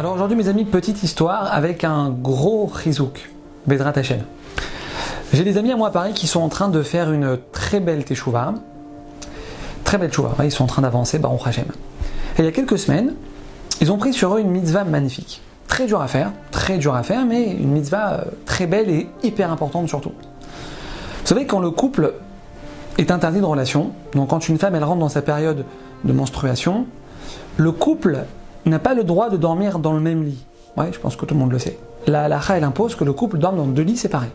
Alors aujourd'hui mes amis, petite histoire avec un gros rizouk, Bedrat Hashem. J'ai des amis à moi à Paris qui sont en train de faire une très belle teshuva, très belle teshuva, ils sont en train d'avancer, Baruch Hashem. Et il y a quelques semaines, ils ont pris sur eux une mitzvah magnifique, très dur à faire, très dur à faire, mais une mitzvah euh, très belle et hyper importante surtout. Vous savez, quand le couple est interdit de relation, donc quand une femme elle rentre dans sa période de menstruation, le couple n'a pas le droit de dormir dans le même lit. Ouais, je pense que tout le monde le sait. La halakha, elle impose que le couple dorme dans deux lits séparés.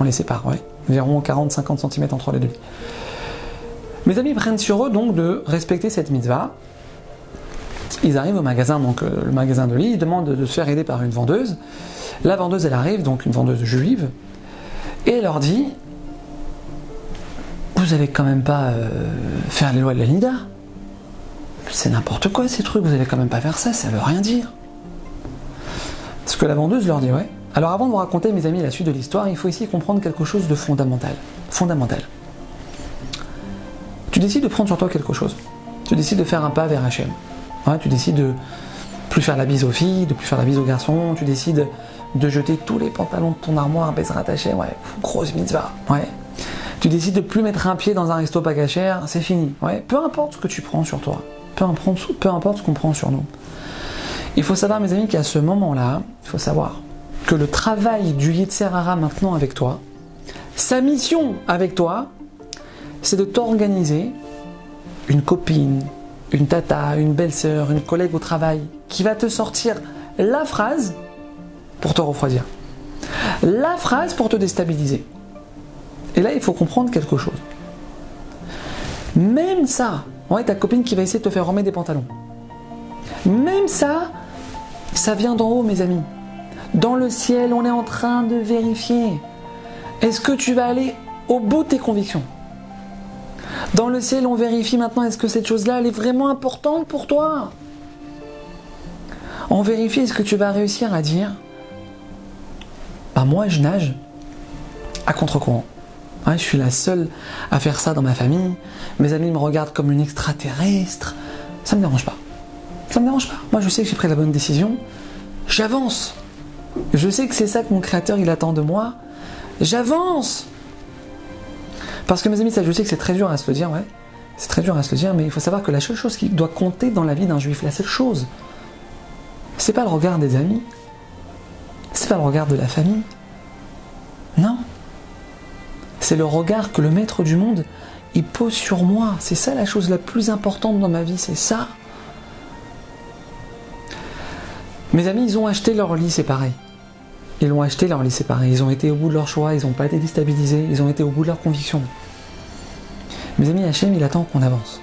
On les sépare, ouais. Environ 40-50 cm entre les deux lits. Mes amis prennent sur eux donc de respecter cette mitzvah. Ils arrivent au magasin, donc euh, le magasin de lit, ils demandent de se faire aider par une vendeuse. La vendeuse, elle arrive, donc une vendeuse juive, et elle leur dit Vous allez quand même pas euh, faire les lois de la Nida c'est n'importe quoi ces trucs, vous allez quand même pas faire ça, ça veut rien dire. Ce que la vendeuse leur dit, ouais. Alors avant de vous raconter, mes amis, la suite de l'histoire, il faut ici comprendre quelque chose de fondamental. Fondamental. Tu décides de prendre sur toi quelque chose. Tu décides de faire un pas vers HM. Ouais, tu décides de plus faire la bise aux filles, de plus faire la bise aux garçons, tu décides de jeter tous les pantalons de ton armoire, baisse rattachée, ouais, grosse mitzvah, ouais. Tu décides de plus mettre un pied dans un resto pas cachère, c'est fini. Peu importe ce que tu prends sur toi peu importe, ce qu'on prend sur nous. Il faut savoir, mes amis, qu'à ce moment-là, il faut savoir que le travail du Yitzhara maintenant avec toi, sa mission avec toi, c'est de t'organiser une copine, une tata, une belle-sœur, une collègue au travail qui va te sortir la phrase pour te refroidir. La phrase pour te déstabiliser. Et là, il faut comprendre quelque chose. Même ça, Ouais, ta copine qui va essayer de te faire remettre des pantalons. Même ça, ça vient d'en haut, mes amis. Dans le ciel, on est en train de vérifier. Est-ce que tu vas aller au bout de tes convictions? Dans le ciel, on vérifie maintenant est-ce que cette chose-là, elle est vraiment importante pour toi? On vérifie est-ce que tu vas réussir à dire Bah moi, je nage à contre-courant je suis la seule à faire ça dans ma famille. Mes amis me regardent comme une extraterrestre. Ça me dérange pas. Ça me dérange pas. Moi, je sais que j'ai pris la bonne décision. J'avance. Je sais que c'est ça que mon créateur il attend de moi. J'avance. Parce que mes amis, ça, je sais que c'est très dur à se le dire, ouais. C'est très dur à se le dire, mais il faut savoir que la seule chose qui doit compter dans la vie d'un juif, la seule chose, c'est pas le regard des amis, c'est pas le regard de la famille. C'est le regard que le maître du monde il pose sur moi. C'est ça la chose la plus importante dans ma vie, c'est ça. Mes amis, ils ont acheté leur lit séparé. Ils l'ont acheté leur lit séparé. Ils ont été au bout de leur choix, ils n'ont pas été déstabilisés, ils ont été au bout de leur conviction. Mes amis, Hachem, il attend qu'on avance.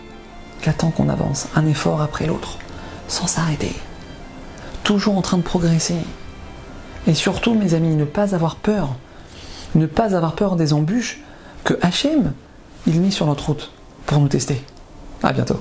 Il attend qu'on avance, un effort après l'autre, sans s'arrêter. Toujours en train de progresser. Et surtout, mes amis, ne pas avoir peur ne pas avoir peur des embûches que Hachem il met sur notre route pour nous tester. A bientôt.